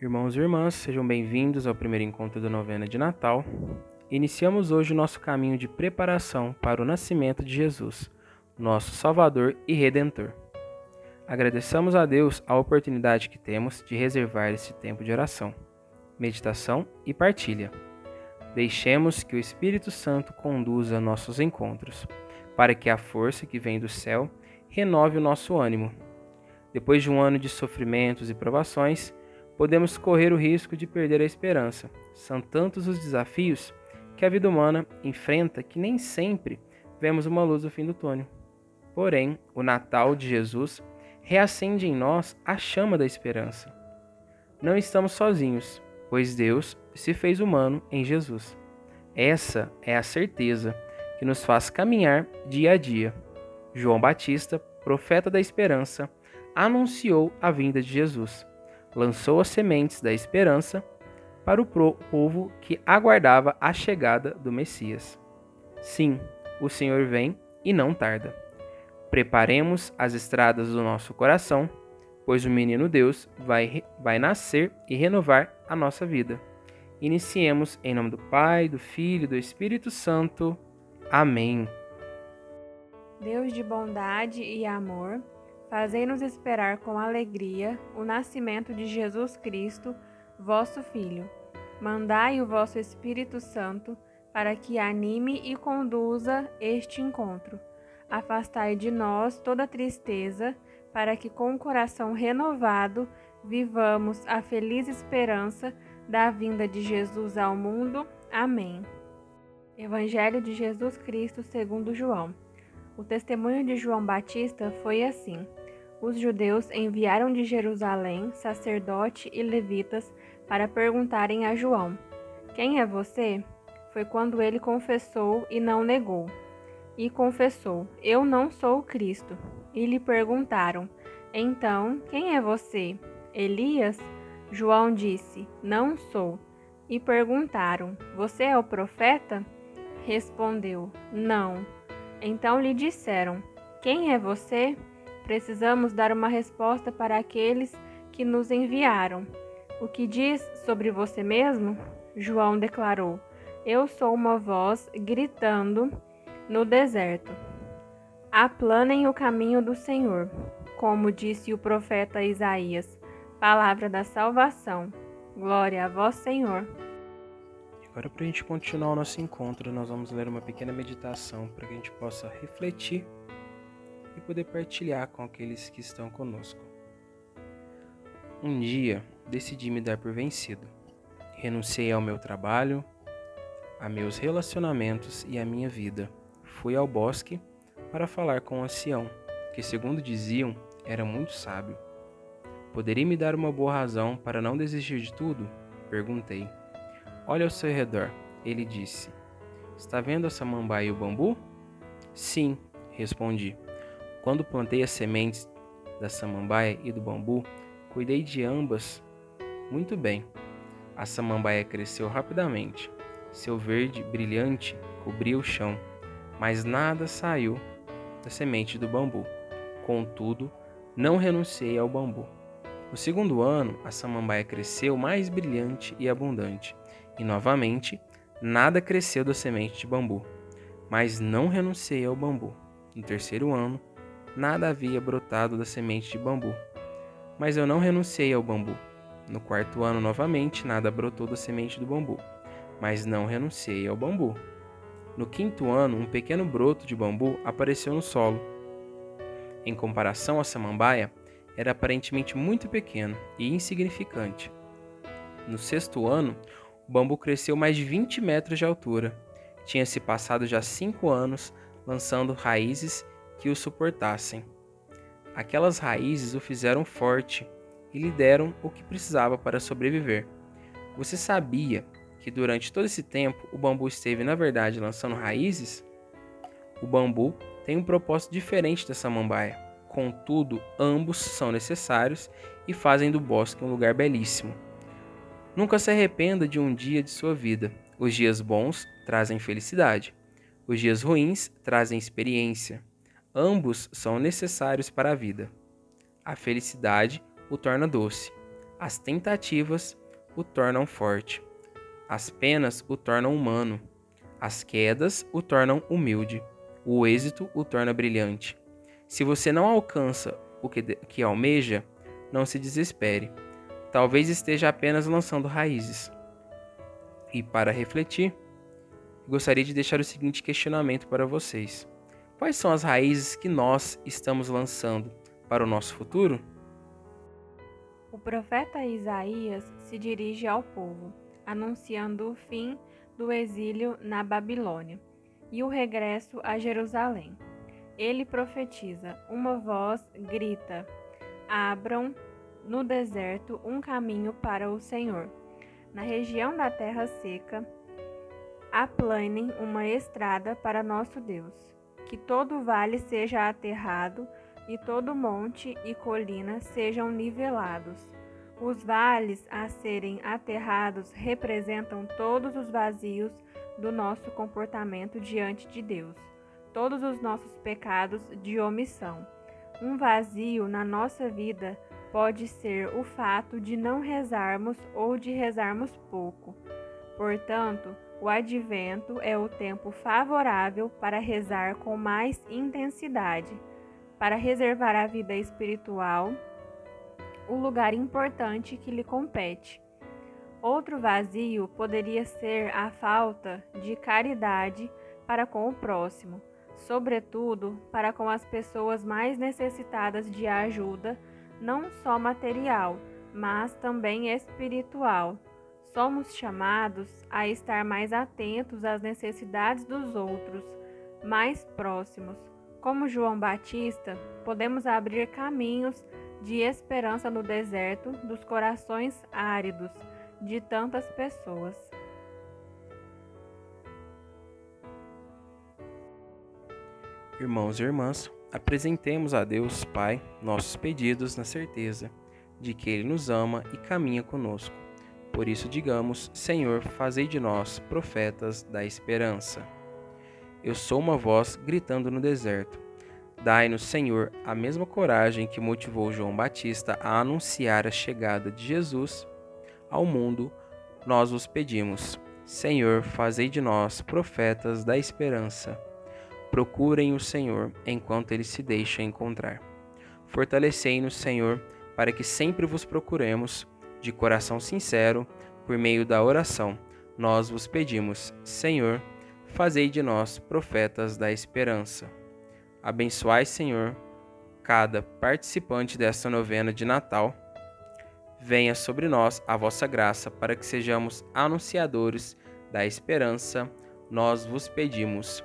Irmãos e irmãs, sejam bem-vindos ao primeiro encontro da novena de Natal. Iniciamos hoje o nosso caminho de preparação para o nascimento de Jesus, nosso Salvador e Redentor. Agradeçamos a Deus a oportunidade que temos de reservar esse tempo de oração, meditação e partilha. Deixemos que o Espírito Santo conduza nossos encontros, para que a força que vem do céu renove o nosso ânimo. Depois de um ano de sofrimentos e provações, podemos correr o risco de perder a esperança. São tantos os desafios que a vida humana enfrenta que nem sempre vemos uma luz no fim do túnel. Porém, o Natal de Jesus reacende em nós a chama da esperança. Não estamos sozinhos, pois Deus se fez humano em Jesus. Essa é a certeza que nos faz caminhar dia a dia. João Batista, profeta da esperança, anunciou a vinda de Jesus lançou as sementes da esperança para o povo que aguardava a chegada do Messias. Sim, o Senhor vem e não tarda. Preparemos as estradas do nosso coração, pois o menino Deus vai, vai nascer e renovar a nossa vida. Iniciemos em nome do Pai, do Filho e do Espírito Santo. Amém. Deus de bondade e amor, Fazei-nos esperar com alegria o nascimento de Jesus Cristo, vosso Filho. Mandai o vosso Espírito Santo para que anime e conduza este encontro. Afastai de nós toda tristeza, para que com o coração renovado vivamos a feliz esperança da vinda de Jesus ao mundo. Amém. Evangelho de Jesus Cristo segundo João. O testemunho de João Batista foi assim: os judeus enviaram de Jerusalém sacerdote e levitas para perguntarem a João: Quem é você? Foi quando ele confessou e não negou. E confessou: Eu não sou o Cristo. E lhe perguntaram: Então, quem é você? Elias? João disse: Não sou. E perguntaram: Você é o profeta? Respondeu: Não. Então lhe disseram: Quem é você? Precisamos dar uma resposta para aqueles que nos enviaram. O que diz sobre você mesmo? João declarou: Eu sou uma voz gritando no deserto. Aplanem o caminho do Senhor, como disse o profeta Isaías. Palavra da salvação. Glória a vós, Senhor. Agora, para a gente continuar o nosso encontro, nós vamos ler uma pequena meditação para que a gente possa refletir e poder partilhar com aqueles que estão conosco. Um dia, decidi me dar por vencido. Renunciei ao meu trabalho, a meus relacionamentos e à minha vida. Fui ao bosque para falar com o ancião, que, segundo diziam, era muito sábio. Poderia me dar uma boa razão para não desistir de tudo? Perguntei. Olha ao seu redor, ele disse. Está vendo a samambaia e o bambu? Sim, respondi. Quando plantei as sementes da samambaia e do bambu, cuidei de ambas muito bem. A samambaia cresceu rapidamente. Seu verde brilhante cobria o chão, mas nada saiu da semente do bambu. Contudo, não renunciei ao bambu. No segundo ano, a samambaia cresceu mais brilhante e abundante, e novamente, nada cresceu da semente de bambu. Mas não renunciei ao bambu. No terceiro ano, nada havia brotado da semente de bambu. Mas eu não renunciei ao bambu. No quarto ano, novamente, nada brotou da semente do bambu. Mas não renunciei ao bambu. No quinto ano, um pequeno broto de bambu apareceu no solo. Em comparação à samambaia, era aparentemente muito pequeno e insignificante. No sexto ano, o bambu cresceu mais de 20 metros de altura. Tinha se passado já cinco anos lançando raízes que o suportassem. Aquelas raízes o fizeram forte e lhe deram o que precisava para sobreviver. Você sabia que durante todo esse tempo o bambu esteve, na verdade, lançando raízes? O bambu tem um propósito diferente da samambaia. Contudo, ambos são necessários e fazem do bosque um lugar belíssimo. Nunca se arrependa de um dia de sua vida. Os dias bons trazem felicidade. Os dias ruins trazem experiência. Ambos são necessários para a vida. A felicidade o torna doce. As tentativas o tornam forte. As penas o tornam humano. As quedas o tornam humilde. O êxito o torna brilhante. Se você não alcança o que, que almeja, não se desespere. Talvez esteja apenas lançando raízes. E para refletir, gostaria de deixar o seguinte questionamento para vocês: Quais são as raízes que nós estamos lançando para o nosso futuro? O profeta Isaías se dirige ao povo, anunciando o fim do exílio na Babilônia e o regresso a Jerusalém. Ele profetiza: Uma voz grita: Abram no deserto um caminho para o Senhor. Na região da terra seca, aplanem uma estrada para nosso Deus. Que todo vale seja aterrado e todo monte e colina sejam nivelados. Os vales a serem aterrados representam todos os vazios do nosso comportamento diante de Deus, todos os nossos pecados de omissão. Um vazio na nossa vida pode ser o fato de não rezarmos ou de rezarmos pouco. Portanto, o advento é o tempo favorável para rezar com mais intensidade, para reservar à vida espiritual o lugar importante que lhe compete. Outro vazio poderia ser a falta de caridade para com o próximo, sobretudo para com as pessoas mais necessitadas de ajuda, não só material, mas também espiritual Somos chamados a estar mais atentos às necessidades dos outros, mais próximos. Como João Batista, podemos abrir caminhos de esperança no deserto dos corações áridos de tantas pessoas. Irmãos e irmãs, apresentemos a Deus Pai nossos pedidos na certeza de que Ele nos ama e caminha conosco por isso, digamos: Senhor, fazei de nós profetas da esperança. Eu sou uma voz gritando no deserto. Dai-nos, Senhor, a mesma coragem que motivou João Batista a anunciar a chegada de Jesus ao mundo. Nós vos pedimos, Senhor, fazei de nós profetas da esperança. Procurem o Senhor enquanto ele se deixa encontrar. Fortalecei-nos, Senhor, para que sempre vos procuremos de coração sincero, por meio da oração, nós vos pedimos, Senhor, fazei de nós profetas da esperança. Abençoai, Senhor, cada participante desta novena de Natal. Venha sobre nós a vossa graça para que sejamos anunciadores da esperança. Nós vos pedimos,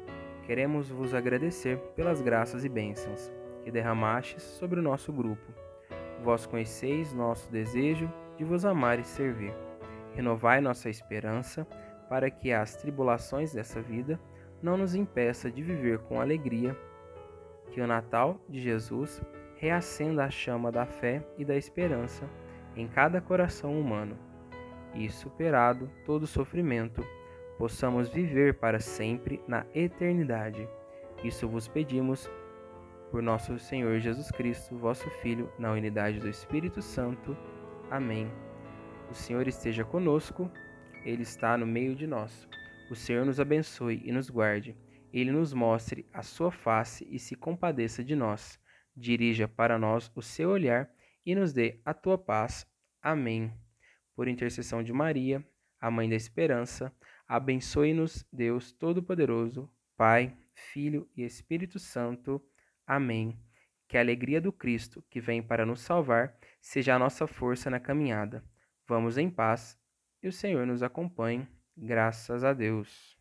queremos vos agradecer pelas graças e bênçãos que derramastes sobre o nosso grupo. Vós conheceis nosso desejo de vos amar e servir. Renovai nossa esperança para que as tribulações dessa vida não nos impeça de viver com alegria. Que o Natal de Jesus reacenda a chama da fé e da esperança em cada coração humano e, superado todo sofrimento, possamos viver para sempre na eternidade. Isso vos pedimos por nosso Senhor Jesus Cristo, vosso Filho, na unidade do Espírito Santo. Amém. O Senhor esteja conosco, Ele está no meio de nós. O Senhor nos abençoe e nos guarde. Ele nos mostre a sua face e se compadeça de nós. Dirija para nós o seu olhar e nos dê a tua paz. Amém. Por intercessão de Maria, a Mãe da Esperança, abençoe-nos, Deus Todo-Poderoso, Pai, Filho e Espírito Santo. Amém. Que a alegria do Cristo, que vem para nos salvar, seja a nossa força na caminhada. Vamos em paz e o Senhor nos acompanhe. Graças a Deus.